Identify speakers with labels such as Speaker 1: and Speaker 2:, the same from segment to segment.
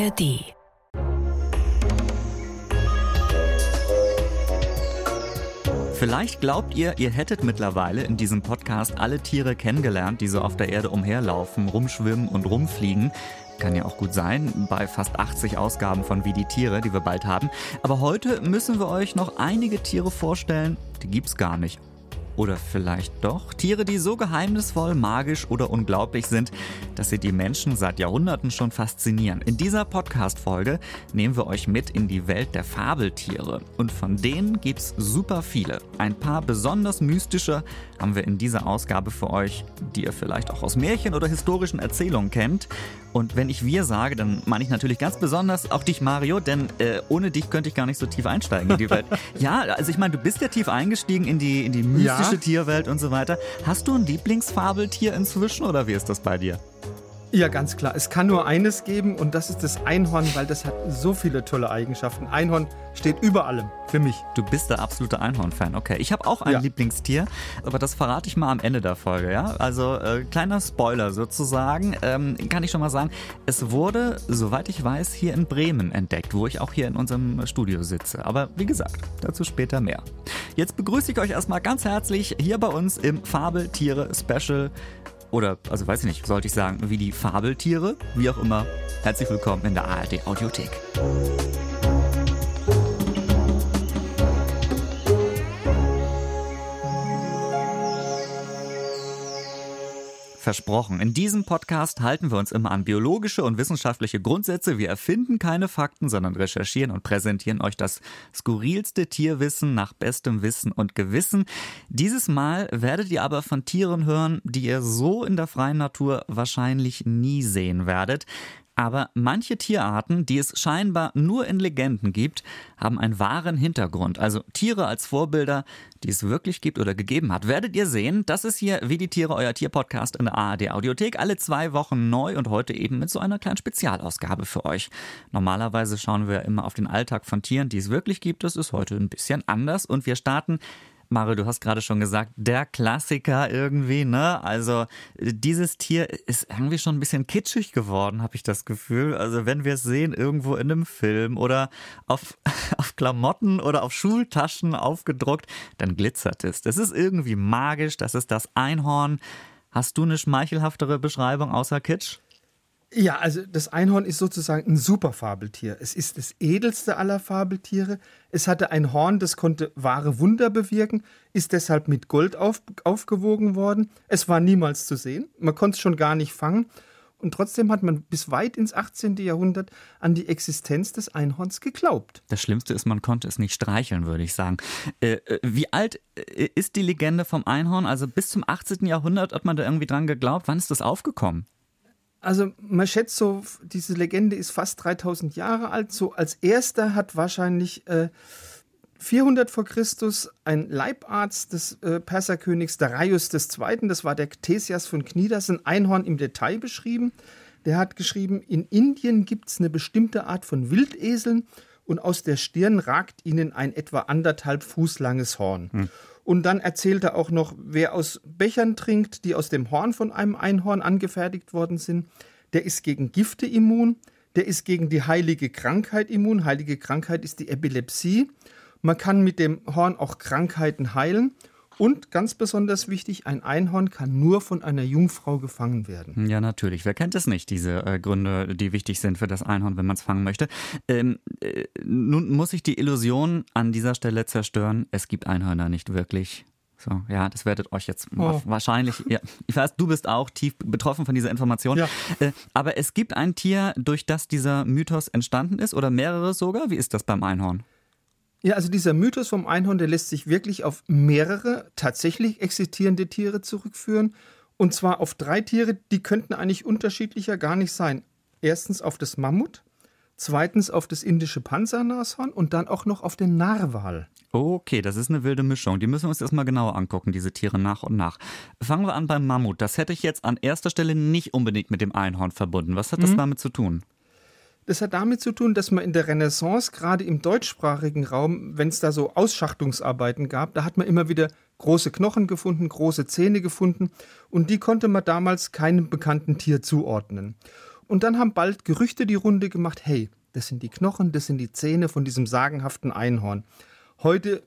Speaker 1: ARD.
Speaker 2: Vielleicht glaubt ihr, ihr hättet mittlerweile in diesem Podcast alle Tiere kennengelernt, die so auf der Erde umherlaufen, rumschwimmen und rumfliegen. Kann ja auch gut sein, bei fast 80 Ausgaben von Wie die Tiere, die wir bald haben. Aber heute müssen wir euch noch einige Tiere vorstellen, die gibt's gar nicht. Oder vielleicht doch Tiere, die so geheimnisvoll, magisch oder unglaublich sind, dass sie die Menschen seit Jahrhunderten schon faszinieren. In dieser Podcast-Folge nehmen wir euch mit in die Welt der Fabeltiere. Und von denen gibt's super viele. Ein paar besonders mystische haben wir in dieser Ausgabe für euch, die ihr vielleicht auch aus Märchen oder historischen Erzählungen kennt. Und wenn ich wir sage, dann meine ich natürlich ganz besonders auch dich, Mario, denn äh, ohne dich könnte ich gar nicht so tief einsteigen in die Welt. ja, also ich meine, du bist ja tief eingestiegen in die, in die mystische ja. Tierwelt und so weiter. Hast du ein Lieblingsfabeltier inzwischen oder wie ist das bei dir?
Speaker 3: Ja, ganz klar. Es kann nur eines geben und das ist das Einhorn, weil das hat so viele tolle Eigenschaften. Einhorn steht über allem für mich.
Speaker 2: Du bist der absolute Einhorn-Fan. Okay, ich habe auch ein ja. Lieblingstier, aber das verrate ich mal am Ende der Folge. Ja, also äh, kleiner Spoiler sozusagen. Ähm, kann ich schon mal sagen, es wurde, soweit ich weiß, hier in Bremen entdeckt, wo ich auch hier in unserem Studio sitze. Aber wie gesagt, dazu später mehr. Jetzt begrüße ich euch erstmal ganz herzlich hier bei uns im Fabeltiere-Special oder, also weiß ich nicht, sollte ich sagen, wie die Fabeltiere, wie auch immer. Herzlich willkommen in der ARD Audiothek. Versprochen. In diesem Podcast halten wir uns immer an biologische und wissenschaftliche Grundsätze. Wir erfinden keine Fakten, sondern recherchieren und präsentieren euch das skurrilste Tierwissen nach bestem Wissen und Gewissen. Dieses Mal werdet ihr aber von Tieren hören, die ihr so in der freien Natur wahrscheinlich nie sehen werdet. Aber manche Tierarten, die es scheinbar nur in Legenden gibt, haben einen wahren Hintergrund. Also Tiere als Vorbilder, die es wirklich gibt oder gegeben hat. Werdet ihr sehen, das ist hier Wie die Tiere, euer Tierpodcast in der ARD Audiothek. Alle zwei Wochen neu und heute eben mit so einer kleinen Spezialausgabe für euch. Normalerweise schauen wir immer auf den Alltag von Tieren, die es wirklich gibt. Das ist heute ein bisschen anders und wir starten Mario, du hast gerade schon gesagt, der Klassiker irgendwie, ne? Also dieses Tier ist irgendwie schon ein bisschen kitschig geworden, habe ich das Gefühl. Also wenn wir es sehen irgendwo in einem Film oder auf, auf Klamotten oder auf Schultaschen aufgedruckt, dann glitzert es. Das ist irgendwie magisch, das ist das Einhorn. Hast du eine schmeichelhaftere Beschreibung außer Kitsch?
Speaker 3: Ja, also das Einhorn ist sozusagen ein Superfabeltier. Es ist das edelste aller Fabeltiere. Es hatte ein Horn, das konnte wahre Wunder bewirken, ist deshalb mit Gold auf, aufgewogen worden. Es war niemals zu sehen. Man konnte es schon gar nicht fangen. Und trotzdem hat man bis weit ins 18. Jahrhundert an die Existenz des Einhorns geglaubt.
Speaker 2: Das Schlimmste ist, man konnte es nicht streicheln, würde ich sagen. Äh, äh wie alt äh, ist die Legende vom Einhorn? Also bis zum 18. Jahrhundert hat man da irgendwie dran geglaubt. Wann ist das aufgekommen?
Speaker 3: Also man schätzt so, diese Legende ist fast 3000 Jahre alt. So als erster hat wahrscheinlich äh, 400 vor Christus ein Leibarzt des äh, Perserkönigs Darius II., das war der Ctesias von Knidas, ein Einhorn im Detail beschrieben. Der hat geschrieben, in Indien gibt es eine bestimmte Art von Wildeseln und aus der Stirn ragt ihnen ein etwa anderthalb Fuß langes Horn. Hm. Und dann erzählt er auch noch, wer aus Bechern trinkt, die aus dem Horn von einem Einhorn angefertigt worden sind, der ist gegen Gifte immun, der ist gegen die heilige Krankheit immun. Heilige Krankheit ist die Epilepsie. Man kann mit dem Horn auch Krankheiten heilen und ganz besonders wichtig, ein Einhorn kann nur von einer Jungfrau gefangen werden.
Speaker 2: Ja, natürlich. Wer kennt es nicht, diese äh, Gründe, die wichtig sind für das Einhorn, wenn man es fangen möchte? Ähm, äh, nun muss ich die Illusion an dieser Stelle zerstören. Es gibt Einhörner nicht wirklich. So, ja, das werdet euch jetzt oh. wahrscheinlich, ja, ich weiß, du bist auch tief betroffen von dieser Information. Ja. Äh, aber es gibt ein Tier, durch das dieser Mythos entstanden ist oder mehrere sogar. Wie ist das beim Einhorn?
Speaker 3: Ja, also dieser Mythos vom Einhorn, der lässt sich wirklich auf mehrere tatsächlich existierende Tiere zurückführen. Und zwar auf drei Tiere, die könnten eigentlich unterschiedlicher gar nicht sein. Erstens auf das Mammut, zweitens auf das indische Panzernashorn und dann auch noch auf den Narwal.
Speaker 2: Okay, das ist eine wilde Mischung. Die müssen wir uns erstmal genauer angucken, diese Tiere nach und nach. Fangen wir an beim Mammut. Das hätte ich jetzt an erster Stelle nicht unbedingt mit dem Einhorn verbunden. Was hat das mhm. damit zu tun?
Speaker 3: Das hat damit zu tun, dass man in der Renaissance, gerade im deutschsprachigen Raum, wenn es da so Ausschachtungsarbeiten gab, da hat man immer wieder große Knochen gefunden, große Zähne gefunden und die konnte man damals keinem bekannten Tier zuordnen. und dann haben bald Gerüchte die Runde gemacht, hey, das sind die Knochen, das sind die Zähne von diesem sagenhaften Einhorn. Heute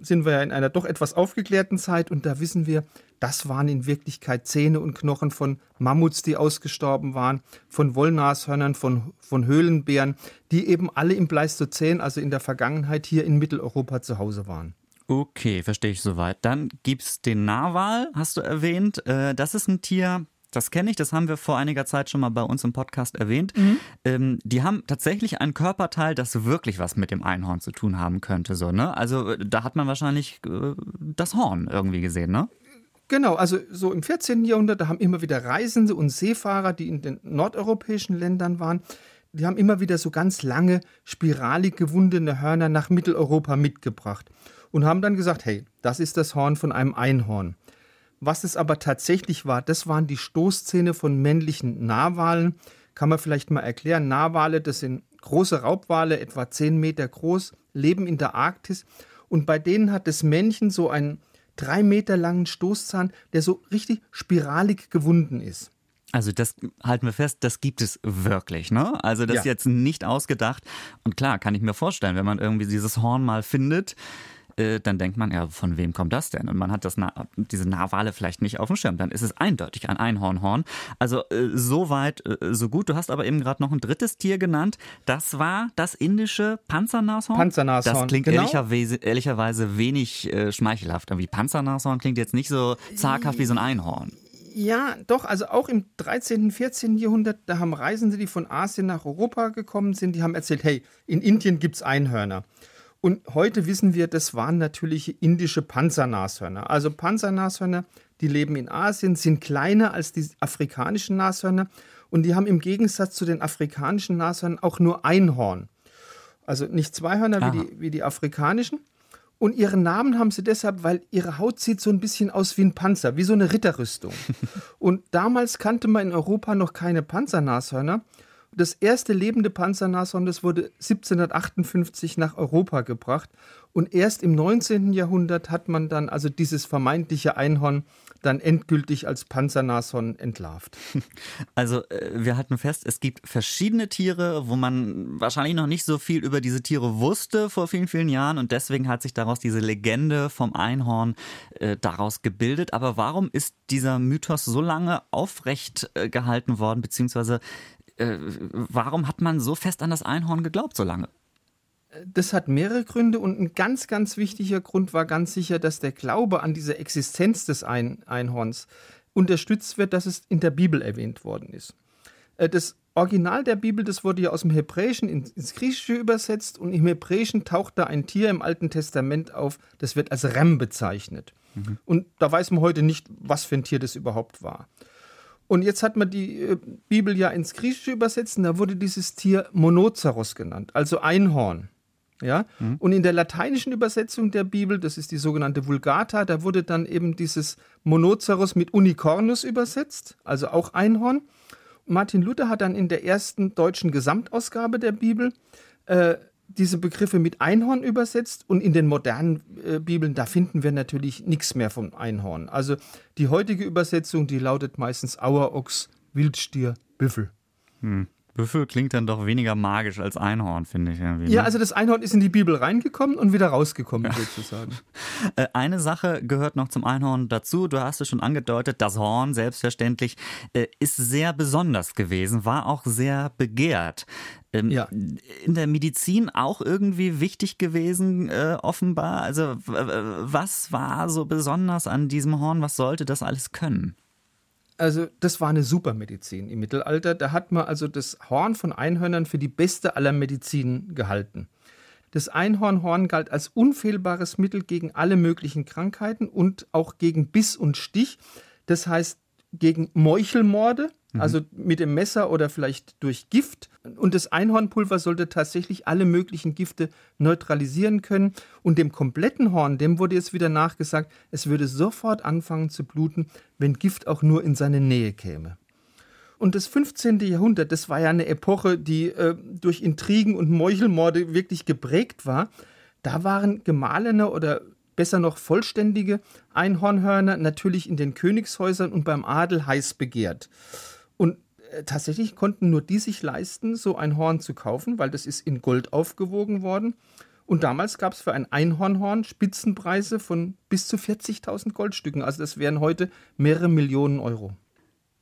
Speaker 3: sind wir ja in einer doch etwas aufgeklärten Zeit und da wissen wir, das waren in Wirklichkeit Zähne und Knochen von Mammuts, die ausgestorben waren, von Wollnashörnern, von, von Höhlenbären, die eben alle im Pleistozän, also in der Vergangenheit hier in Mitteleuropa zu Hause waren.
Speaker 2: Okay, verstehe ich soweit. Dann gibt es den Narwal, hast du erwähnt. Äh, das ist ein Tier, das kenne ich, das haben wir vor einiger Zeit schon mal bei uns im Podcast erwähnt. Mhm. Ähm, die haben tatsächlich ein Körperteil, das wirklich was mit dem Einhorn zu tun haben könnte. So, ne? Also äh, da hat man wahrscheinlich äh, das Horn irgendwie gesehen, ne?
Speaker 3: Genau, also so im 14. Jahrhundert, da haben immer wieder Reisende und Seefahrer, die in den nordeuropäischen Ländern waren, die haben immer wieder so ganz lange, spiralig gewundene Hörner nach Mitteleuropa mitgebracht und haben dann gesagt, hey, das ist das Horn von einem Einhorn. Was es aber tatsächlich war, das waren die Stoßzähne von männlichen Narwalen. Kann man vielleicht mal erklären. Narwale, das sind große Raubwale, etwa 10 Meter groß, leben in der Arktis. Und bei denen hat das Männchen so einen drei Meter langen Stoßzahn, der so richtig spiralig gewunden ist.
Speaker 2: Also das halten wir fest, das gibt es wirklich, ne? Also das ja. ist jetzt nicht ausgedacht. Und klar, kann ich mir vorstellen, wenn man irgendwie dieses Horn mal findet, äh, dann denkt man, ja, von wem kommt das denn? Und man hat das diese Narwale vielleicht nicht auf dem Schirm. Dann ist es eindeutig ein Einhornhorn. Also äh, so weit, äh, so gut. Du hast aber eben gerade noch ein drittes Tier genannt. Das war das indische Panzernashorn.
Speaker 3: Panzernashorn.
Speaker 2: Das klingt genau. ehrlicherweise, ehrlicherweise wenig schmeichelhaft. Wie Panzernashorn klingt jetzt nicht so zaghaft wie so ein Einhorn.
Speaker 3: Ja, doch, also auch im 13., 14. Jahrhundert, da haben Reisende, die von Asien nach Europa gekommen sind, die haben erzählt, hey, in Indien gibt es Einhörner. Und heute wissen wir, das waren natürlich indische Panzernashörner. Also Panzernashörner, die leben in Asien, sind kleiner als die afrikanischen Nashörner und die haben im Gegensatz zu den afrikanischen Nashörnern auch nur ein Horn. Also nicht zwei Hörner wie die, wie die afrikanischen. Und ihren Namen haben sie deshalb, weil ihre Haut sieht so ein bisschen aus wie ein Panzer, wie so eine Ritterrüstung. und damals kannte man in Europa noch keine Panzernashörner. Das erste lebende Panzernashorn, das wurde 1758 nach Europa gebracht. Und erst im 19. Jahrhundert hat man dann also dieses vermeintliche Einhorn dann endgültig als Panzernashorn entlarvt.
Speaker 2: Also äh, wir halten fest, es gibt verschiedene Tiere, wo man wahrscheinlich noch nicht so viel über diese Tiere wusste vor vielen, vielen Jahren und deswegen hat sich daraus diese Legende vom Einhorn äh, daraus gebildet. Aber warum ist dieser Mythos so lange aufrecht äh, gehalten worden, beziehungsweise äh, warum hat man so fest an das Einhorn geglaubt so lange?
Speaker 3: Das hat mehrere Gründe und ein ganz, ganz wichtiger Grund war ganz sicher, dass der Glaube an diese Existenz des Ein Einhorns unterstützt wird, dass es in der Bibel erwähnt worden ist. Äh, das Original der Bibel, das wurde ja aus dem Hebräischen ins Griechische übersetzt und im Hebräischen taucht da ein Tier im Alten Testament auf, das wird als Rem bezeichnet. Mhm. Und da weiß man heute nicht, was für ein Tier das überhaupt war. Und jetzt hat man die äh, Bibel ja ins Griechische übersetzt und da wurde dieses Tier Monoceros genannt, also Einhorn. Ja? Mhm. Und in der lateinischen Übersetzung der Bibel, das ist die sogenannte Vulgata, da wurde dann eben dieses Monoceros mit Unicornus übersetzt, also auch Einhorn. Martin Luther hat dann in der ersten deutschen Gesamtausgabe der Bibel äh, diese Begriffe mit Einhorn übersetzt und in den modernen äh, Bibeln, da finden wir natürlich nichts mehr vom Einhorn. Also die heutige Übersetzung, die lautet meistens Auerochs, Wildstier, Büffel.
Speaker 2: Hm. Büffel klingt dann doch weniger magisch als Einhorn, finde ich.
Speaker 3: Irgendwie, ne? Ja, also das Einhorn ist in die Bibel reingekommen und wieder rausgekommen, ja. sozusagen.
Speaker 2: Äh, eine Sache gehört noch zum Einhorn dazu. Du hast es schon angedeutet, das Horn, selbstverständlich, äh, ist sehr besonders gewesen, war auch sehr begehrt. Ähm, ja. In der Medizin auch irgendwie wichtig gewesen, äh, offenbar. Also, was war so besonders an diesem Horn? Was sollte das alles können?
Speaker 3: Also das war eine Supermedizin im Mittelalter. Da hat man also das Horn von Einhörnern für die beste aller Medizinen gehalten. Das Einhornhorn galt als unfehlbares Mittel gegen alle möglichen Krankheiten und auch gegen Biss und Stich. Das heißt gegen Meuchelmorde, Mhm. Also mit dem Messer oder vielleicht durch Gift. Und das Einhornpulver sollte tatsächlich alle möglichen Gifte neutralisieren können. Und dem kompletten Horn, dem wurde jetzt wieder nachgesagt, es würde sofort anfangen zu bluten, wenn Gift auch nur in seine Nähe käme. Und das 15. Jahrhundert, das war ja eine Epoche, die äh, durch Intrigen und Meuchelmorde wirklich geprägt war. Da waren gemahlene oder besser noch vollständige Einhornhörner natürlich in den Königshäusern und beim Adel heiß begehrt. Äh, tatsächlich konnten nur die sich leisten, so ein Horn zu kaufen, weil das ist in Gold aufgewogen worden. Und damals gab es für ein Einhornhorn Spitzenpreise von bis zu 40.000 Goldstücken. Also das wären heute mehrere Millionen Euro.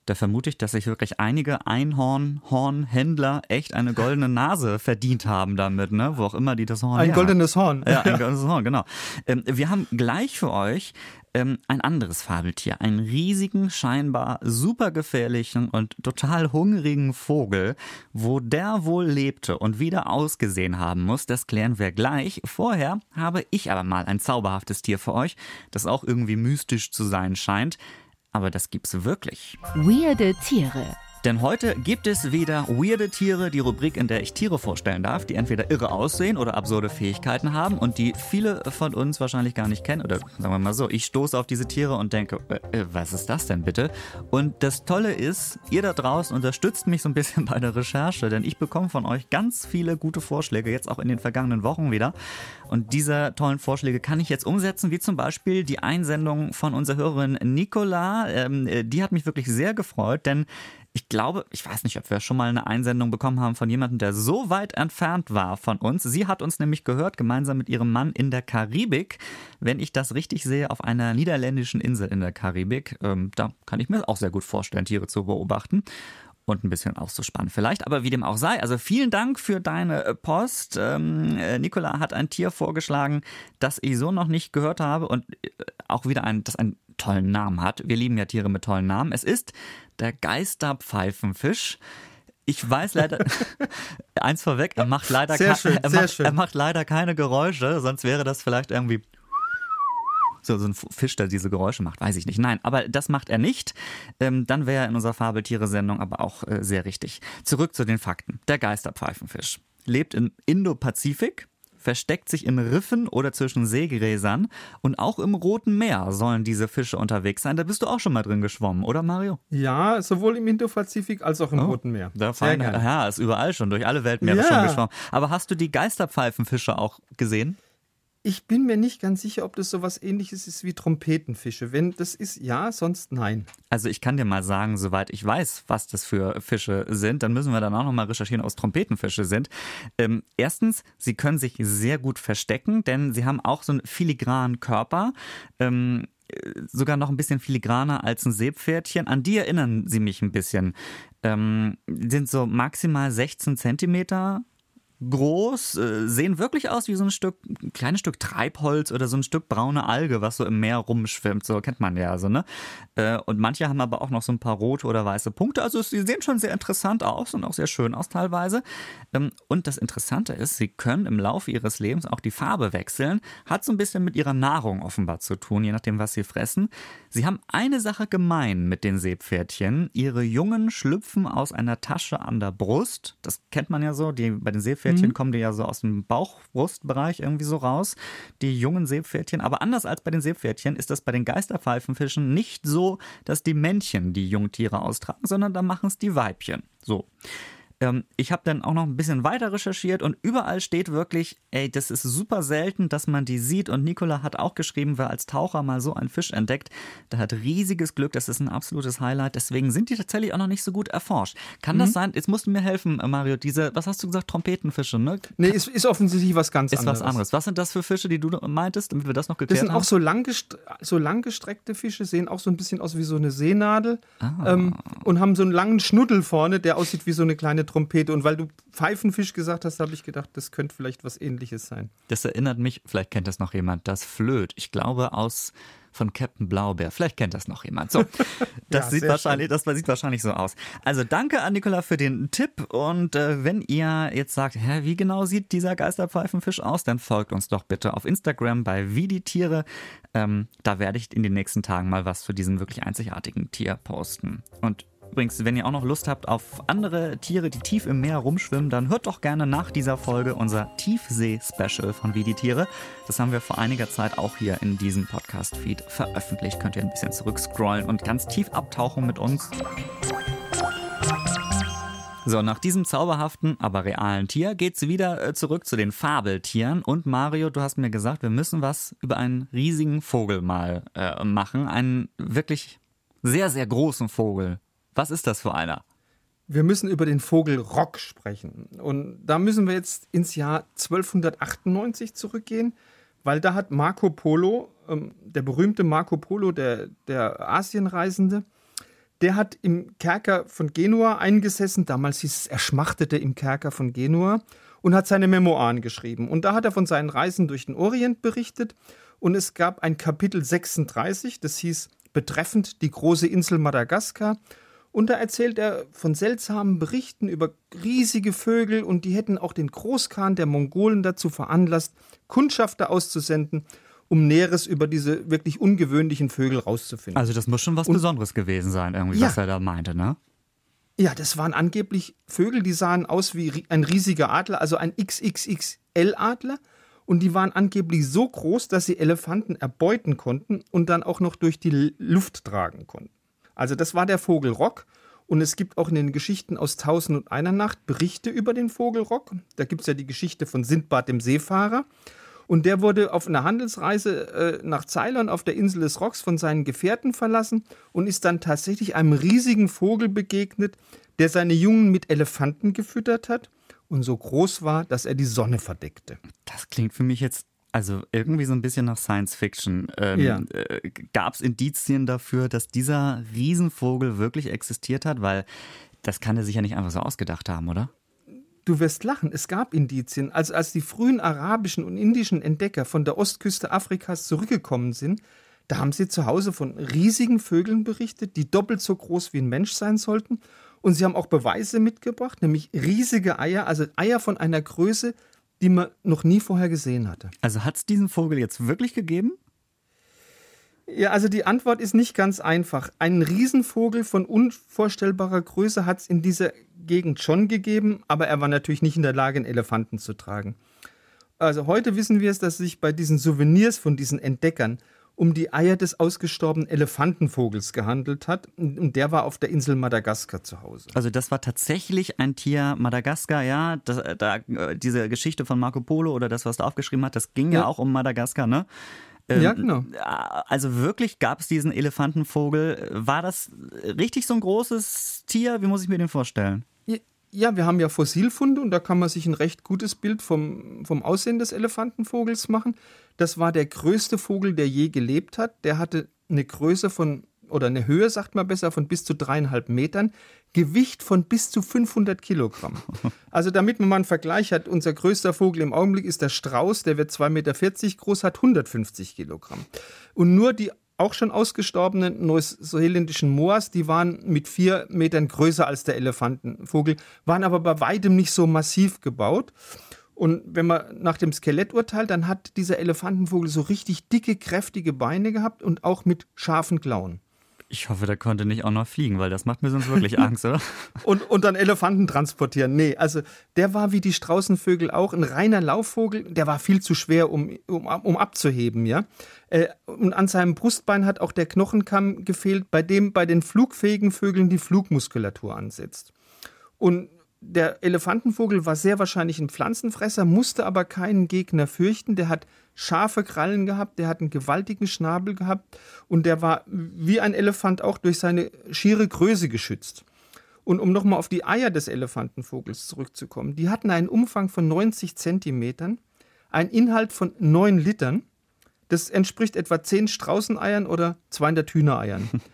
Speaker 2: Da vermute ich, dass sich wirklich einige Einhornhornhändler echt eine goldene Nase verdient haben damit, ne? Wo auch immer die das Horn
Speaker 3: Ein goldenes Horn.
Speaker 2: Ja, ein goldenes Horn, genau. Ähm, wir haben gleich für euch ähm, ein anderes Fabeltier, einen riesigen, scheinbar super gefährlichen und total hungrigen Vogel. Wo der wohl lebte und wieder ausgesehen haben muss, das klären wir gleich. Vorher habe ich aber mal ein zauberhaftes Tier für euch, das auch irgendwie mystisch zu sein scheint. Aber das gibt's wirklich.
Speaker 1: Weirde Tiere.
Speaker 2: Denn heute gibt es wieder Weirde Tiere, die Rubrik, in der ich Tiere vorstellen darf, die entweder irre aussehen oder absurde Fähigkeiten haben und die viele von uns wahrscheinlich gar nicht kennen. Oder sagen wir mal so, ich stoße auf diese Tiere und denke, äh, äh, was ist das denn bitte? Und das Tolle ist, ihr da draußen unterstützt mich so ein bisschen bei der Recherche, denn ich bekomme von euch ganz viele gute Vorschläge, jetzt auch in den vergangenen Wochen wieder. Und diese tollen Vorschläge kann ich jetzt umsetzen, wie zum Beispiel die Einsendung von unserer Hörerin Nicola. Ähm, äh, die hat mich wirklich sehr gefreut, denn ich glaube, ich weiß nicht, ob wir schon mal eine Einsendung bekommen haben von jemandem, der so weit entfernt war von uns. Sie hat uns nämlich gehört, gemeinsam mit ihrem Mann in der Karibik. Wenn ich das richtig sehe, auf einer niederländischen Insel in der Karibik. Ähm, da kann ich mir auch sehr gut vorstellen, Tiere zu beobachten und ein bisschen auszuspannen vielleicht. Aber wie dem auch sei, also vielen Dank für deine äh, Post. Ähm, äh, Nicola hat ein Tier vorgeschlagen, das ich so noch nicht gehört habe und äh, auch wieder ein, das einen tollen Namen hat. Wir lieben ja Tiere mit tollen Namen. Es ist der Geisterpfeifenfisch. Ich weiß leider eins vorweg, er macht leider
Speaker 3: sehr schön,
Speaker 2: er,
Speaker 3: sehr
Speaker 2: macht,
Speaker 3: schön.
Speaker 2: er macht leider keine Geräusche, sonst wäre das vielleicht irgendwie so, so ein Fisch, der diese Geräusche macht, weiß ich nicht. Nein, aber das macht er nicht. Ähm, dann wäre er in unserer Fabeltiere-Sendung aber auch äh, sehr richtig. Zurück zu den Fakten. Der Geisterpfeifenfisch lebt im Indopazifik, versteckt sich in Riffen oder zwischen Seegräsern und auch im Roten Meer sollen diese Fische unterwegs sein. Da bist du auch schon mal drin geschwommen, oder Mario?
Speaker 3: Ja, sowohl im Indopazifik als auch im
Speaker 2: Oh,
Speaker 3: Roten Meer.
Speaker 2: Da
Speaker 3: Sehr
Speaker 2: fein, ja, ist überall schon, durch alle Weltmeere
Speaker 3: Ja.
Speaker 2: schon geschwommen. Aber hast du die Geisterpfeifenfische auch gesehen?
Speaker 3: Ich bin mir nicht ganz sicher, ob das sowas ähnliches ist wie Trompetenfische. Wenn das ist, ja, sonst nein.
Speaker 2: Also ich kann dir mal sagen, soweit ich weiß, was das für Fische sind, dann müssen wir dann auch nochmal recherchieren, was Trompetenfische sind. Ähm, erstens, sie können sich sehr gut verstecken, denn sie haben auch so einen filigranen Körper. Ähm, äh, sogar noch ein bisschen filigraner als ein Seepferdchen. An die erinnern sie mich ein bisschen. Ähm, sind so maximal 16 Zentimeter groß, äh, sehen wirklich aus wie so ein Stück, ein kleines Stück Treibholz oder so ein Stück braune Alge, was so im Meer rumschwimmt. So kennt man ja so, ne? Äh, und manche haben aber auch noch so ein paar rote oder weiße Punkte. Also sie sehen schon sehr interessant aus und auch sehr schön aus teilweise. Ähm, und das Interessante ist, sie können im Laufe ihres Lebens auch die Farbe wechseln. Hat so ein bisschen mit ihrer Nahrung offenbar zu tun, je nachdem, was sie fressen. Sie haben eine Sache gemein mit den Seepferdchen. Ihre Jungen schlüpfen aus einer Tasche an der Brust. Das kennt man ja so. Die, bei den Seepferdchen kommen die ja so aus dem Bauchbrustbereich irgendwie so raus. Die jungen Seepferdchen. Aber anders als bei den Seepferdchen ist das bei den Geisterpfeifenfischen nicht so, dass die Männchen die Jungtiere austragen, sondern da machen es die Weibchen. So. Ähm, ich habe dann auch noch ein bisschen weiter recherchiert und überall steht wirklich, ey, das ist super selten, dass man die sieht. Und Nicola hat auch geschrieben, wer als Taucher mal so einen Fisch entdeckt, der hat riesiges Glück. Das ist ein absolutes Highlight. Deswegen sind die tatsächlich auch noch nicht so gut erforscht. Kann
Speaker 3: Mhm.
Speaker 2: das sein? Jetzt musst du mir helfen, äh, Mario. Diese, was hast du gesagt, Trompetenfische, ne?
Speaker 3: Nee, ist, ist offensichtlich was ganz
Speaker 2: Ist
Speaker 3: anderes.
Speaker 2: was anderes. Was sind das für Fische, die du meintest, damit wir das noch geklärt
Speaker 3: Das sind
Speaker 2: haben?
Speaker 3: auch so, langgest so langgestreckte Fische, sehen auch so ein bisschen aus wie so eine Seenadel
Speaker 2: Ah.
Speaker 3: ähm, und haben so einen langen Schnuddel vorne, der aussieht wie so eine kleine Trompete. Und weil du Pfeifenfisch gesagt hast, habe ich gedacht, das könnte vielleicht was ähnliches sein.
Speaker 2: Das erinnert mich, vielleicht kennt das noch jemand, das Flöt. Ich glaube aus von Captain Blaubeer. Vielleicht kennt das noch jemand. So, das
Speaker 3: Ja,
Speaker 2: sieht wahrscheinlich, das sieht wahrscheinlich so aus. Also danke an Nicola für den Tipp und äh, wenn ihr jetzt sagt, hä, wie genau sieht dieser Geisterpfeifenfisch aus, dann folgt uns doch bitte auf Instagram bei Wie die Tiere. Ähm, da werde ich in den nächsten Tagen mal was für diesen wirklich einzigartigen Tier posten. Und Übrigens, wenn ihr auch noch Lust habt auf andere Tiere, die tief im Meer rumschwimmen, dann hört doch gerne nach dieser Folge unser Tiefsee-Special von Wie die Tiere. Das haben wir vor einiger Zeit auch hier in diesem Podcast-Feed veröffentlicht. Könnt ihr ein bisschen zurückscrollen und ganz tief abtauchen mit uns. So, nach diesem zauberhaften, aber realen Tier geht's wieder äh, zurück zu den Fabeltieren. Und Mario, du hast mir gesagt, wir müssen was über einen riesigen Vogel mal äh, machen. Einen wirklich sehr, sehr großen Vogel. Was ist das für einer?
Speaker 3: Wir müssen über den Vogel Rock sprechen. Und da müssen wir jetzt ins Jahr 1298 zurückgehen, weil da hat Marco Polo, ähm, der berühmte Marco Polo, der, der Asienreisende, der hat im Kerker von Genua eingesessen. Damals hieß es, er schmachtete im Kerker von Genua und hat seine Memoiren geschrieben. Und da hat er von seinen Reisen durch den Orient berichtet. Und es gab ein Kapitel 36, das hieß betreffend die große Insel Madagaskar. Und da erzählt er von seltsamen Berichten über riesige Vögel und die hätten auch den Großkhan der Mongolen dazu veranlasst, Kundschafter auszusenden, um Näheres über diese wirklich ungewöhnlichen Vögel rauszufinden.
Speaker 2: Also das muss schon was und, Besonderes gewesen sein, irgendwie, ja, was er da meinte, ne?
Speaker 3: Ja, das waren angeblich Vögel, die sahen aus wie ein riesiger Adler, also ein XXXL-Adler. Und die waren angeblich so groß, dass sie Elefanten erbeuten konnten und dann auch noch durch die Luft tragen konnten. Also das war der Vogel Rock. Und es gibt auch in den Geschichten aus Tausend und einer Nacht Berichte über den Vogel Rock. Da gibt es ja die Geschichte von Sindbad dem Seefahrer. Und der wurde auf einer Handelsreise äh, nach Ceylon auf der Insel des Rocks von seinen Gefährten verlassen und ist dann tatsächlich einem riesigen Vogel begegnet, der seine Jungen mit Elefanten gefüttert hat und so groß war, dass er die Sonne verdeckte.
Speaker 2: Das klingt für mich jetzt also irgendwie so ein bisschen nach Science Fiction. Ähm, ja. äh, Gab es Indizien dafür, dass dieser Riesenvogel wirklich existiert hat? Weil das kann er sich ja nicht einfach so ausgedacht haben, oder?
Speaker 3: Du wirst lachen, es gab Indizien. Also als die frühen arabischen und indischen Entdecker von der Ostküste Afrikas zurückgekommen sind, da haben sie zu Hause von riesigen Vögeln berichtet, die doppelt so groß wie ein Mensch sein sollten. Und sie haben auch Beweise mitgebracht, nämlich riesige Eier, also Eier von einer Größe, die man noch nie vorher gesehen hatte.
Speaker 2: Also hat es diesen Vogel jetzt wirklich gegeben?
Speaker 3: Ja, also die Antwort ist nicht ganz einfach. Einen Riesenvogel von unvorstellbarer Größe hat es in dieser Gegend schon gegeben, aber er war natürlich nicht in der Lage, einen Elefanten zu tragen. Also heute wissen wir es, dass sich bei diesen Souvenirs von diesen Entdeckern um die Eier des ausgestorbenen Elefantenvogels gehandelt hat. Und der war auf der Insel Madagaskar zu Hause.
Speaker 2: Also das war tatsächlich ein Tier Madagaskar, ja. Das, da, äh, diese Geschichte von Marco Polo oder das, was er aufgeschrieben hat, das ging ja, ja auch um Madagaskar, ne?
Speaker 3: Ähm, ja, genau.
Speaker 2: Also wirklich gab es diesen Elefantenvogel. War das richtig so ein großes Tier? Wie muss ich mir den vorstellen?
Speaker 3: Ja, wir haben ja Fossilfunde und da kann man sich ein recht gutes Bild vom, vom Aussehen des Elefantenvogels machen. Das war der größte Vogel, der je gelebt hat. Der hatte eine Größe von, oder eine Höhe, sagt man besser, von bis zu dreieinhalb Metern, Gewicht von bis zu 500 Kilogramm. Also damit man mal einen Vergleich hat, unser größter Vogel im Augenblick ist der Strauß, der wird 2,40 Meter groß, hat 150 Kilogramm. Und nur die auch schon ausgestorbenen neuseeländischen Moas, die waren mit vier Metern größer als der Elefantenvogel, waren aber bei weitem nicht so massiv gebaut. Und wenn man nach dem Skelett urteilt, dann hat dieser Elefantenvogel so richtig dicke, kräftige Beine gehabt und auch mit scharfen Klauen.
Speaker 2: Ich hoffe, der konnte nicht auch noch fliegen, weil das macht mir sonst wirklich Angst, oder?
Speaker 3: und, und dann Elefanten transportieren. Nee, also der war wie die Straußenvögel auch ein reiner Laufvogel. Der war viel zu schwer, um, um, um abzuheben, ja. Äh, und an seinem Brustbein hat auch der Knochenkamm gefehlt, bei dem bei den flugfähigen Vögeln die Flugmuskulatur ansetzt. Und der Elefantenvogel war sehr wahrscheinlich ein Pflanzenfresser, musste aber keinen Gegner fürchten. Der hat scharfe Krallen gehabt, der hat einen gewaltigen Schnabel gehabt und der war wie ein Elefant auch durch seine schiere Größe geschützt. Und um nochmal auf die Eier des Elefantenvogels zurückzukommen, die hatten einen Umfang von 90 Zentimetern, einen Inhalt von 9 Litern. Das entspricht etwa 10 Straußeneiern oder 200 Hühnereiern.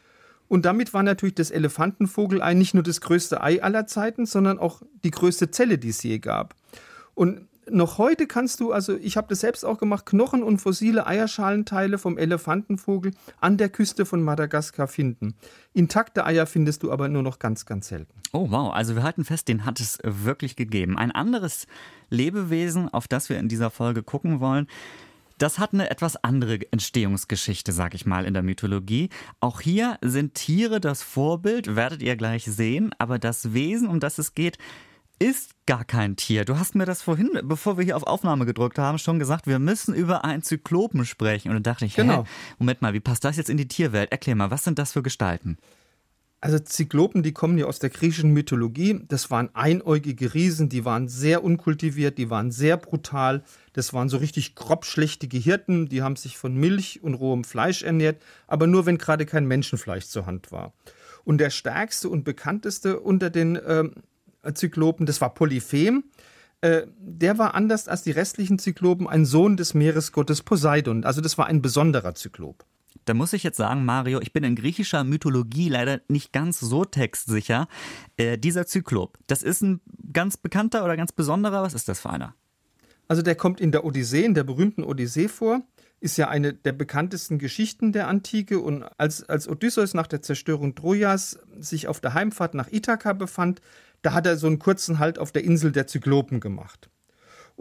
Speaker 3: Und damit war natürlich das Elefantenvogelei nicht nur das größte Ei aller Zeiten, sondern auch die größte Zelle, die es je gab. Und noch heute kannst du, also ich habe das selbst auch gemacht, Knochen und fossile Eierschalenteile vom Elefantenvogel an der Küste von Madagaskar finden. Intakte Eier findest du aber nur noch ganz, ganz selten.
Speaker 2: Oh wow, also wir halten fest, den hat es wirklich gegeben. Ein anderes Lebewesen, auf das wir in dieser Folge gucken wollen, das hat eine etwas andere Entstehungsgeschichte, sag ich mal, in der Mythologie. Auch hier sind Tiere das Vorbild, werdet ihr gleich sehen, aber das Wesen, um das es geht, ist gar kein Tier. Du hast mir das vorhin, bevor wir hier auf Aufnahme gedrückt haben, schon gesagt, wir müssen über einen Zyklopen sprechen. Und dann dachte ich, genau. Moment mal, wie passt das jetzt in die Tierwelt? Erklär mal, was sind das für Gestalten?
Speaker 3: Also Zyklopen, die kommen ja aus der griechischen Mythologie. Das waren einäugige Riesen, die waren sehr unkultiviert, die waren sehr brutal. Das waren so richtig grobschlächtige Hirten, die haben sich von Milch und rohem Fleisch ernährt, aber nur wenn gerade kein Menschenfleisch zur Hand war. Und der stärkste und bekannteste unter den äh, Zyklopen, das war Polyphem. Äh, der war anders als die restlichen Zyklopen ein Sohn des Meeresgottes Poseidon. Also das war ein besonderer Zyklop.
Speaker 2: Da muss ich jetzt sagen, Mario, ich bin in griechischer Mythologie leider nicht ganz so textsicher. Äh, dieser Zyklop, das ist ein ganz bekannter oder ganz besonderer. Was ist das für einer?
Speaker 3: Also der kommt in der Odyssee, in der berühmten Odyssee vor ist ja eine der bekanntesten Geschichten der Antike. Und als, als Odysseus nach der Zerstörung Trojas sich auf der Heimfahrt nach Ithaka befand, da hat er so einen kurzen Halt auf der Insel der Zyklopen gemacht.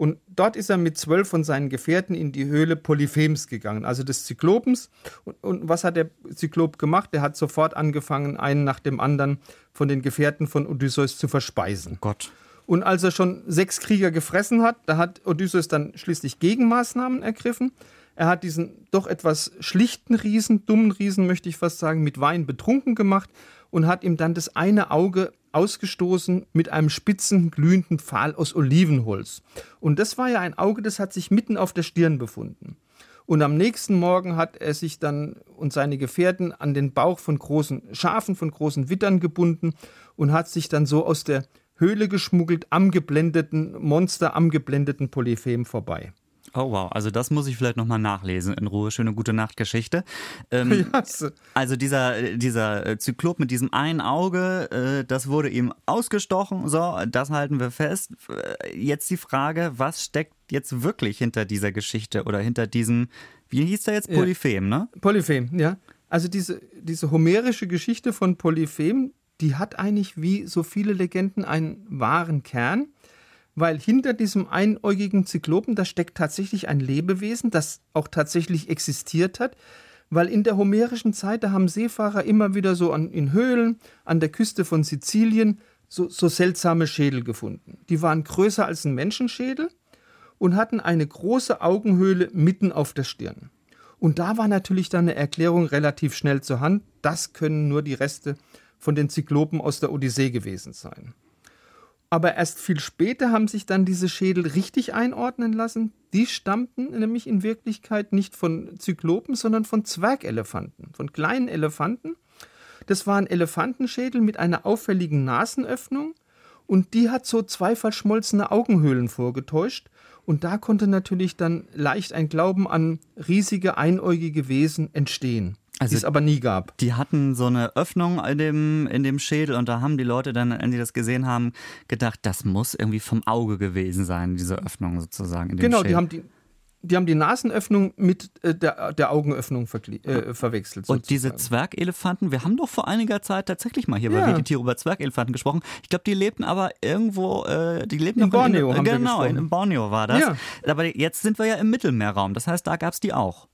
Speaker 3: Und dort ist er mit zwölf von seinen Gefährten in die Höhle Polyphems gegangen, also des Zyklopens. Und, und, was hat der Zyklop gemacht? Er hat sofort angefangen, einen nach dem anderen von den Gefährten von Odysseus zu verspeisen.
Speaker 2: Gott.
Speaker 3: Und als er schon sechs Krieger gefressen hat, da hat Odysseus dann schließlich Gegenmaßnahmen ergriffen. Er hat diesen doch etwas schlichten Riesen, dummen Riesen, möchte ich fast sagen, mit Wein betrunken gemacht und hat ihm dann das eine Auge ausgestoßen mit einem spitzen, glühenden Pfahl aus Olivenholz. Und das war ja ein Auge, das hat sich mitten auf der Stirn befunden. Und am nächsten Morgen hat er sich dann und seine Gefährten an den Bauch von großen Schafen, von großen Wittern gebunden und hat sich dann so aus der Höhle geschmuggelt am geblendeten Monster, am geblendeten Polyphem vorbei.
Speaker 2: Oh wow, also das muss ich vielleicht nochmal nachlesen in Ruhe. Schöne gute Nachtgeschichte. Ähm, yes. Also dieser, dieser äh, Zyklop mit diesem einen Auge, äh, das wurde ihm ausgestochen. So, das halten wir fest. Äh, jetzt die Frage, was steckt jetzt wirklich hinter dieser Geschichte oder hinter diesem, wie hieß der jetzt, Polyphem, ja. ne?
Speaker 3: Polyphem, ja. Also diese, diese homerische Geschichte von Polyphem, die hat eigentlich wie so viele Legenden einen wahren Kern weil hinter diesem einäugigen Zyklopen, da steckt tatsächlich ein Lebewesen, das auch tatsächlich existiert hat, weil in der homerischen Zeit, da haben Seefahrer immer wieder so an, in Höhlen an der Küste von Sizilien so, so seltsame Schädel gefunden. Die waren größer als ein Menschenschädel und hatten eine große Augenhöhle mitten auf der Stirn. Und da war natürlich dann eine Erklärung relativ schnell zur Hand, das können nur die Reste von den Zyklopen aus der Odyssee gewesen sein. Aber erst viel später haben sich dann diese Schädel richtig einordnen lassen. Die stammten nämlich in Wirklichkeit nicht von Zyklopen, sondern von Zwergelefanten, von kleinen Elefanten. Das waren Elefantenschädel mit einer auffälligen Nasenöffnung und die hat so zwei verschmolzene Augenhöhlen vorgetäuscht. Und da konnte natürlich dann leicht ein Glauben an riesige einäugige Wesen entstehen also, die es aber nie gab.
Speaker 2: Die hatten so eine Öffnung in dem, in dem Schädel und da haben die Leute dann, wenn sie das gesehen haben, gedacht, das muss irgendwie vom Auge gewesen sein, diese Öffnung sozusagen.
Speaker 3: genau,
Speaker 2: Schädel.
Speaker 3: die haben die, die haben die Nasenöffnung mit äh, der, der Augenöffnung äh, verwechselt.
Speaker 2: Sozusagen. Und diese Zwergelefanten, wir haben doch vor einiger Zeit tatsächlich mal hier ja. bei Tiere über Zwergelefanten gesprochen. Ich glaube, die lebten aber irgendwo, äh, die lebten
Speaker 3: in Borneo.
Speaker 2: In, genau, in, in Borneo war das. Ja. Aber jetzt sind wir ja im Mittelmeerraum, das heißt, da gab es die auch.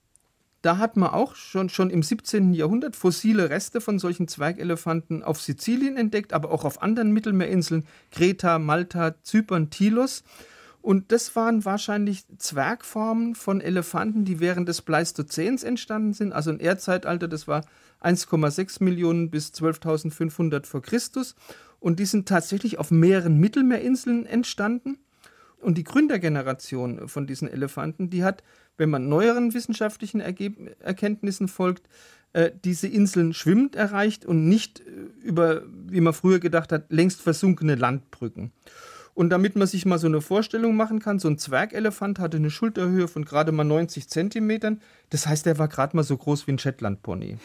Speaker 3: Da hat man auch schon, schon im 17. Jahrhundert fossile Reste von solchen Zwergelefanten auf Sizilien entdeckt, aber auch auf anderen Mittelmeerinseln, Kreta, Malta, Zypern, Tilos. Und das waren wahrscheinlich Zwergformen von Elefanten, die während des Pleistozäns entstanden sind, also ein Erdzeitalter, das war 1,6 Millionen bis 12.500 vor Christus. Und die sind tatsächlich auf mehreren Mittelmeerinseln entstanden. Und die Gründergeneration von diesen Elefanten, die hat wenn man neueren wissenschaftlichen Ergeb Erkenntnissen folgt, äh, diese Inseln schwimmend erreicht und nicht äh, über, wie man früher gedacht hat, längst versunkene Landbrücken. Und damit man sich mal so eine Vorstellung machen kann, so ein Zwergelefant hatte eine Schulterhöhe von gerade mal 90 Zentimetern. Das heißt, er war gerade mal so groß wie ein Shetland-Pony.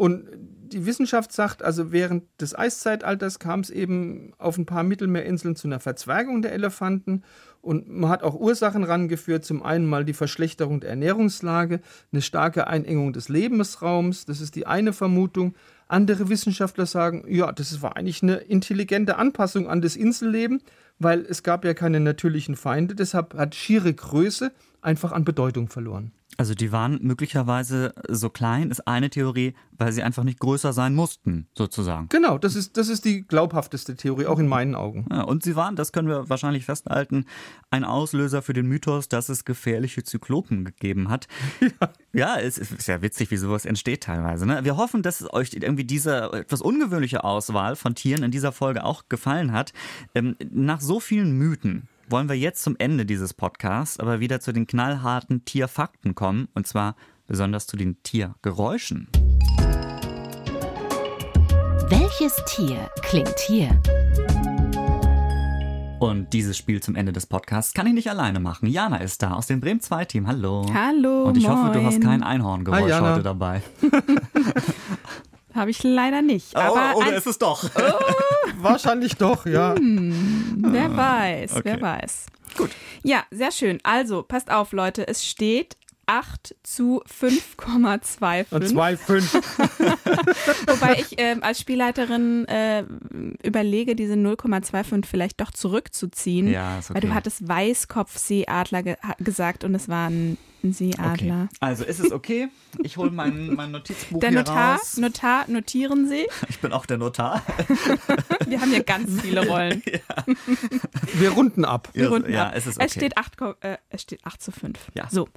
Speaker 3: Und die Wissenschaft sagt, also während des Eiszeitalters kam es eben auf ein paar Mittelmeerinseln zu einer Verzwergung der Elefanten und man hat auch Ursachen rangeführt. Zum einen mal die Verschlechterung der Ernährungslage, eine starke Einengung des Lebensraums. Das ist die eine Vermutung. Andere Wissenschaftler sagen, ja, das war eigentlich eine intelligente Anpassung an das Inselleben, weil es gab ja keine natürlichen Feinde. Deshalb hat schiere Größe einfach an Bedeutung verloren.
Speaker 2: Also die waren möglicherweise so klein, ist eine Theorie, weil sie einfach nicht größer sein mussten, sozusagen.
Speaker 3: Genau, das ist, das ist die glaubhafteste Theorie, auch in meinen Augen.
Speaker 2: Ja, und sie waren, das können wir wahrscheinlich festhalten, ein Auslöser für den Mythos, dass es gefährliche Zyklopen gegeben hat. Ja, ja es ist ja witzig, wie sowas entsteht teilweise. Ne? Wir hoffen, dass es euch irgendwie diese etwas ungewöhnliche Auswahl von Tieren in dieser Folge auch gefallen hat. Ähm, nach so vielen Mythen wollen wir jetzt zum Ende dieses Podcasts aber wieder zu den knallharten Tierfakten kommen, und zwar besonders zu den Tiergeräuschen.
Speaker 1: Welches Tier klingt hier?
Speaker 2: Und dieses Spiel zum Ende des Podcasts kann ich nicht alleine machen. Jana ist da aus dem Bremen 2 Team. Hallo.
Speaker 4: Hallo.
Speaker 2: Und ich
Speaker 4: moin.
Speaker 2: hoffe, du hast kein Einhorngeräusch
Speaker 3: Hi,
Speaker 2: heute dabei.
Speaker 4: Habe ich leider nicht. Aber
Speaker 2: oder
Speaker 4: ein,
Speaker 2: ist es doch?
Speaker 3: Wahrscheinlich doch, ja.
Speaker 4: wer weiß,
Speaker 2: okay.
Speaker 4: wer weiß.
Speaker 2: Gut.
Speaker 4: Ja, sehr schön. Also, passt auf, Leute. Es steht 8 zu 5,25.
Speaker 3: Und 2,5.
Speaker 4: Wobei ich ähm, als Spielleiterin äh, überlege, diese 0,25 vielleicht doch zurückzuziehen.
Speaker 2: Ja, ist
Speaker 4: Weil
Speaker 2: okay.
Speaker 4: du hattest Weißkopfseeadler ge gesagt und es war ein, Seeadler.
Speaker 2: Okay. Also ist es okay? Ich hole mein, mein Notizbuch
Speaker 4: Der
Speaker 2: hier
Speaker 4: Notar,
Speaker 2: raus.
Speaker 4: Notar, notieren Sie.
Speaker 2: Ich bin auch der Notar.
Speaker 4: Wir haben hier ganz viele Rollen.
Speaker 3: Wir runden ab.
Speaker 4: Wir
Speaker 2: Ja,
Speaker 4: runden
Speaker 2: ja,
Speaker 4: ab.
Speaker 2: es ist okay.
Speaker 4: Es steht 8, ko- äh, es steht 8 zu 5.
Speaker 2: Ja.
Speaker 4: So.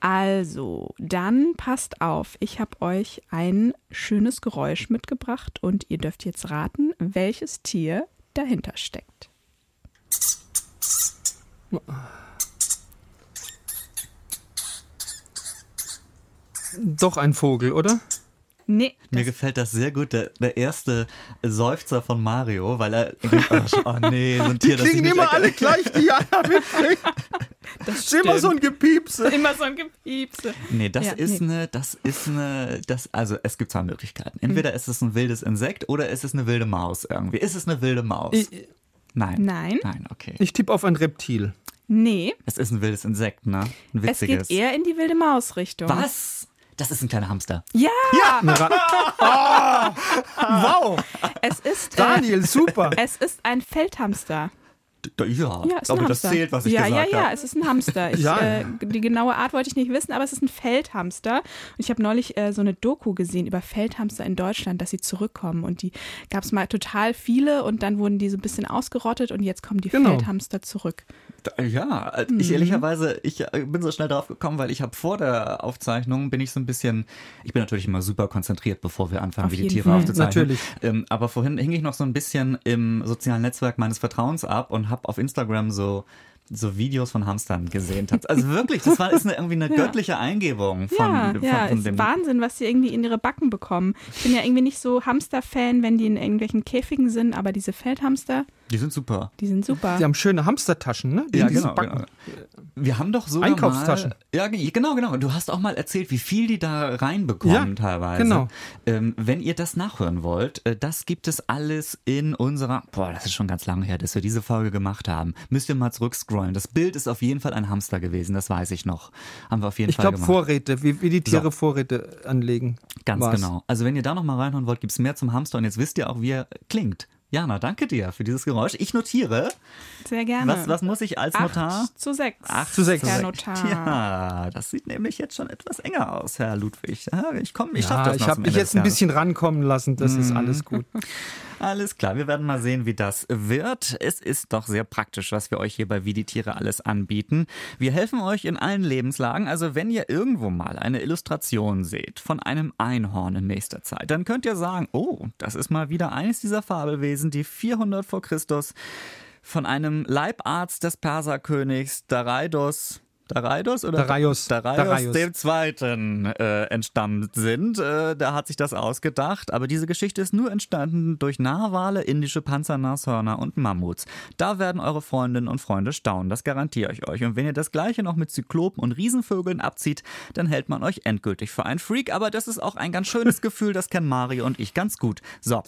Speaker 4: Also, dann passt auf. Ich habe euch ein schönes Geräusch mitgebracht und ihr dürft jetzt raten, welches Tier dahinter steckt.
Speaker 3: Doch ein Vogel, oder?
Speaker 4: Nee,
Speaker 2: Mir gefällt das sehr gut, der, der erste Seufzer von Mario, weil er oh, oh nee, so ein
Speaker 3: Die
Speaker 2: Tier, das ich
Speaker 3: klingen
Speaker 2: nicht
Speaker 3: immer alle gleich, die Jana mitbringt.
Speaker 4: das
Speaker 3: Ist immer so ein Gepiepse.
Speaker 4: immer so ein Gepiepse.
Speaker 2: Nee, das
Speaker 4: Ja,
Speaker 2: ist
Speaker 4: nee.
Speaker 2: eine, das ist eine, das, also es gibt zwei Möglichkeiten. Entweder ist es ein wildes Insekt oder ist es eine wilde Maus irgendwie. Ist es eine wilde Maus?
Speaker 3: Ich,
Speaker 2: Nein.
Speaker 4: Nein.
Speaker 2: Nein, okay.
Speaker 3: ich tippe auf ein Reptil.
Speaker 4: Nee,
Speaker 2: Es ist ein wildes Insekt, ne? Ein
Speaker 4: es geht
Speaker 2: witziges.
Speaker 4: eher in die wilde Maus-Richtung.
Speaker 2: Was? Das ist ein kleiner Hamster.
Speaker 4: Ja,
Speaker 3: Ra- oh, wow,
Speaker 4: es ist, äh,
Speaker 3: Daniel, super.
Speaker 4: es ist ein Feldhamster.
Speaker 2: Ja,
Speaker 4: Ja, ist ein
Speaker 2: das zählt, was ich
Speaker 4: ja,
Speaker 2: gesagt
Speaker 4: Ja, ja,
Speaker 2: habe.
Speaker 4: es ist ein Hamster. Ich,
Speaker 3: Ja.
Speaker 4: äh, die genaue Art wollte ich nicht wissen, aber es ist ein Feldhamster. Und ich habe neulich äh, so eine Doku gesehen über Feldhamster in Deutschland, dass sie zurückkommen. Und die gab es mal total viele und dann wurden die so ein bisschen ausgerottet und jetzt kommen die
Speaker 3: Genau.
Speaker 4: Feldhamster zurück.
Speaker 2: Da- Ja,
Speaker 4: Mhm.
Speaker 2: ich ehrlicherweise, ich äh, bin so schnell drauf gekommen, weil ich habe vor der Aufzeichnung bin ich so ein bisschen, ich bin natürlich immer super konzentriert, bevor wir anfangen,
Speaker 4: Auf
Speaker 2: wie die Tiere
Speaker 4: Fall.
Speaker 2: aufzuzeichnen.
Speaker 3: Natürlich.
Speaker 2: Ähm, aber vorhin hing ich noch so ein bisschen im sozialen Netzwerk meines Vertrauens ab und habe auf Instagram so so Videos von Hamstern gesehen. Also wirklich, das war ist eine, irgendwie eine göttliche Eingebung von,
Speaker 4: ja,
Speaker 2: von,
Speaker 4: ja,
Speaker 2: von
Speaker 4: ist
Speaker 2: dem.
Speaker 4: Wahnsinn, was sie irgendwie in ihre Backen bekommen. Ich bin ja irgendwie nicht so Hamster-Fan, wenn die in irgendwelchen Käfigen sind, aber diese Feldhamster,
Speaker 2: Die sind super.
Speaker 4: die sind super.
Speaker 3: Die haben schöne Hamstertaschen, ne? Die
Speaker 2: Ja, genau,
Speaker 3: Backen.
Speaker 2: genau. Wir haben doch sogar
Speaker 3: Einkaufstaschen.
Speaker 2: Mal, ja, ge- genau, genau. Du hast auch mal erzählt, wie viel die da reinbekommen
Speaker 3: Ja,
Speaker 2: teilweise.
Speaker 3: genau.
Speaker 2: Ähm, wenn ihr das nachhören wollt, äh, das gibt es alles in unserer. Boah, das ist schon ganz lange her, dass wir diese Folge gemacht haben. Müsst ihr mal zurückscrollen. Das Bild ist auf jeden Fall ein Hamster gewesen, das weiß ich noch. Haben wir auf jeden
Speaker 3: Ich
Speaker 2: Fall
Speaker 3: glaube
Speaker 2: gemacht.
Speaker 3: Vorräte, wie, wie die Tiere
Speaker 2: So.
Speaker 3: Vorräte anlegen.
Speaker 2: Ganz
Speaker 3: war's.
Speaker 2: genau. Also wenn ihr da noch mal reinhören wollt, gibt's mehr zum Hamster und jetzt wisst ihr auch, wie er klingt. Jana, danke dir für dieses Geräusch. Ich notiere.
Speaker 4: Sehr gerne.
Speaker 2: Was, was muss ich als
Speaker 4: Acht
Speaker 2: Notar?
Speaker 4: zu sechs.
Speaker 2: Acht
Speaker 3: zu sechs.
Speaker 4: Herr
Speaker 3: Zu
Speaker 4: Notar.
Speaker 2: Ja, das sieht nämlich jetzt schon etwas enger aus, Herr Ludwig. Ich komme, ich schaff
Speaker 3: Ja,
Speaker 2: das
Speaker 3: ich habe mich jetzt ein bisschen rankommen lassen, das ist alles gut.
Speaker 2: Alles klar, wir werden mal sehen, wie das wird. Es ist doch sehr praktisch, was wir euch hier bei Wie die Tiere alles anbieten. Wir helfen euch in allen Lebenslagen. Also wenn ihr irgendwo mal eine Illustration seht von einem Einhorn in nächster Zeit, dann könnt ihr sagen, oh, das ist mal wieder eines dieser Fabelwesen, die 400 vor Christus von einem Leibarzt des Perserkönigs Dareidos Dareidos oder
Speaker 3: Darius.
Speaker 2: Darius,
Speaker 3: Darius.
Speaker 2: dem Zweiten äh, entstammt sind. Äh, der hat sich das ausgedacht. Aber diese Geschichte ist nur entstanden durch Narwale, indische Panzernashörner und Mammuts. Da werden eure Freundinnen und Freunde staunen. Das garantiere ich euch. Und wenn ihr das Gleiche noch mit Zyklopen und Riesenvögeln abzieht, dann hält man euch endgültig für einen Freak. Aber das ist auch ein ganz schönes Gefühl. Das kennen Mario und ich ganz gut. So.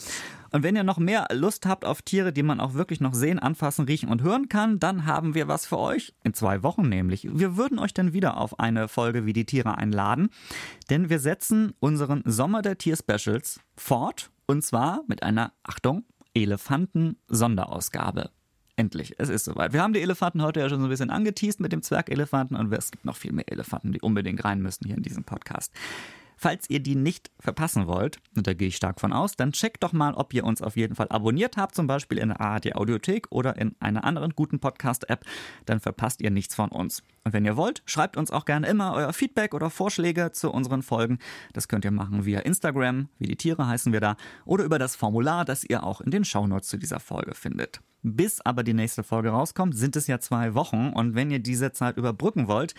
Speaker 2: Und wenn ihr noch mehr Lust habt auf Tiere, die man auch wirklich noch sehen, anfassen, riechen und hören kann, dann haben wir was für euch. In zwei Wochen nämlich. Wir würden euch dann wieder auf eine Folge wie die Tiere einladen, denn wir setzen unseren Sommer der Tier-Specials fort. Und zwar mit einer, Achtung, Elefanten-Sonderausgabe. Endlich, es ist soweit. Wir haben die Elefanten heute ja schon so ein bisschen angeteased mit dem Zwergelefanten und es gibt noch viel mehr Elefanten, die unbedingt rein müssen hier in diesem Podcast. Falls ihr die nicht verpassen wollt, und da gehe ich stark von aus, dann checkt doch mal, ob ihr uns auf jeden Fall abonniert habt, zum Beispiel in der ARD Audiothek oder in einer anderen guten Podcast-App, dann verpasst ihr nichts von uns. Und wenn ihr wollt, schreibt uns auch gerne immer euer Feedback oder Vorschläge zu unseren Folgen. Das könnt ihr machen via Instagram, wie die Tiere heißen wir da, oder über das Formular, das ihr auch in den Shownotes zu dieser Folge findet. Bis aber die nächste Folge rauskommt, sind es ja zwei Wochen und wenn ihr diese Zeit überbrücken wollt,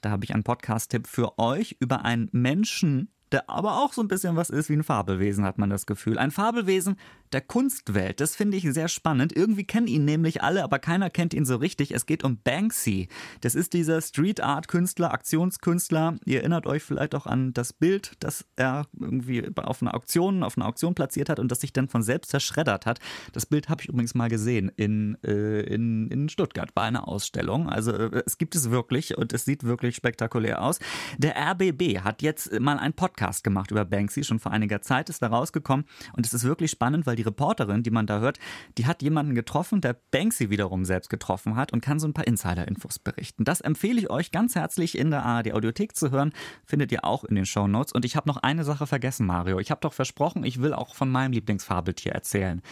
Speaker 2: da habe ich einen Podcast-Tipp für euch über einen Menschen, der aber auch so ein bisschen was ist wie ein Fabelwesen, hat man das Gefühl. Ein Fabelwesen der Kunstwelt. Das finde ich sehr spannend. Irgendwie kennen ihn nämlich alle, aber keiner kennt ihn so richtig. Es geht um Banksy. Das ist dieser Street Art Künstler, Aktionskünstler. Ihr erinnert euch vielleicht auch an das Bild, das er irgendwie auf einer Auktion, auf einer Auktion platziert hat und das sich dann von selbst zerschreddert hat. Das Bild habe ich übrigens mal gesehen in, äh, in, in Stuttgart bei einer Ausstellung. Also äh, es gibt es wirklich und es sieht wirklich spektakulär aus. Der RBB hat jetzt mal einen Podcast gemacht über Banksy, schon vor einiger Zeit ist da rausgekommen und es ist wirklich spannend, weil die Reporterin, die man da hört, die hat jemanden getroffen, der Banksy wiederum selbst getroffen hat und kann so ein paar Insider-Infos berichten. Das empfehle ich euch ganz herzlich in der ARD Audiothek zu hören, findet ihr auch in den Show Notes. Und ich habe noch eine Sache vergessen, Mario. Ich habe doch versprochen, ich will auch von meinem Lieblingsfabeltier erzählen.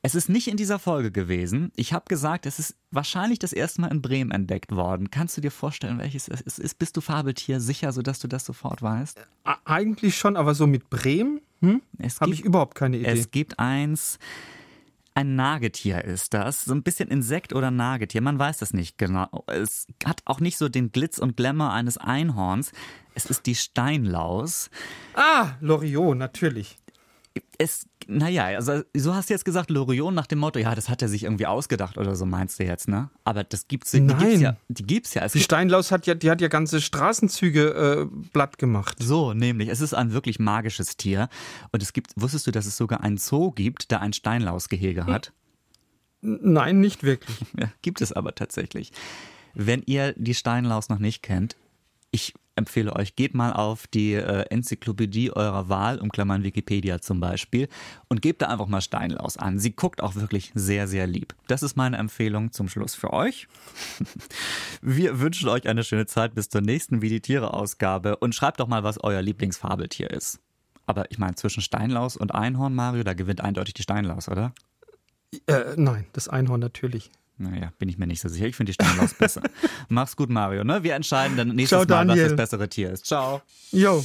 Speaker 2: Es ist nicht in dieser Folge gewesen. Ich habe gesagt, es ist wahrscheinlich das erste Mal in Bremen entdeckt worden. Kannst du dir vorstellen, welches es ist? Bist du Fabeltier sicher, sodass du das sofort weißt?
Speaker 3: Eigentlich schon, aber so mit Bremen? Hm? Habe ich überhaupt keine Idee.
Speaker 2: Es gibt eins, ein Nagetier ist das. So ein bisschen Insekt oder Nagetier. Man weiß das nicht genau. Es hat auch nicht so den Glitz und Glamour eines Einhorns. Es ist die Steinlaus.
Speaker 3: Ah, Loriot, natürlich.
Speaker 2: Es, naja, also so hast du jetzt gesagt, Loriot nach dem Motto, ja, das hat er sich irgendwie ausgedacht oder so meinst du jetzt, ne? Aber das gibt's, die
Speaker 3: Nein.
Speaker 2: gibt's ja. Die gibt's ja. Es
Speaker 3: Die
Speaker 2: gibt-
Speaker 3: Steinlaus hat ja, die hat ja ganze Straßenzüge äh, platt gemacht.
Speaker 2: So, nämlich, es ist ein wirklich magisches Tier. Und es gibt, wusstest du, dass es sogar einen Zoo gibt, der ein Steinlausgehege hat?
Speaker 3: Nein, nicht wirklich.
Speaker 2: Ja, gibt es aber tatsächlich. Wenn ihr die Steinlaus noch nicht kennt, ich empfehle euch, geht mal auf die äh, Enzyklopädie eurer Wahl, um Klammern Wikipedia zum Beispiel, und gebt da einfach mal Steinlaus an. Sie guckt auch wirklich sehr, sehr lieb. Das ist meine Empfehlung zum Schluss für euch. Wir wünschen euch eine schöne Zeit bis zur nächsten Wie die Tiere-Ausgabe und schreibt doch mal, was euer Lieblingsfabeltier ist. Aber ich meine, zwischen Steinlaus und Einhorn, Mario, da gewinnt eindeutig die Steinlaus, oder?
Speaker 3: Äh, nein, das Einhorn natürlich.
Speaker 2: Naja, bin ich mir nicht so sicher. Ich finde die Steinlaus besser. Mach's gut, Mario. Ne? Wir entscheiden dann nächstes
Speaker 3: Ciao,
Speaker 2: Mal, was das bessere Tier ist. Ciao.
Speaker 3: Jo.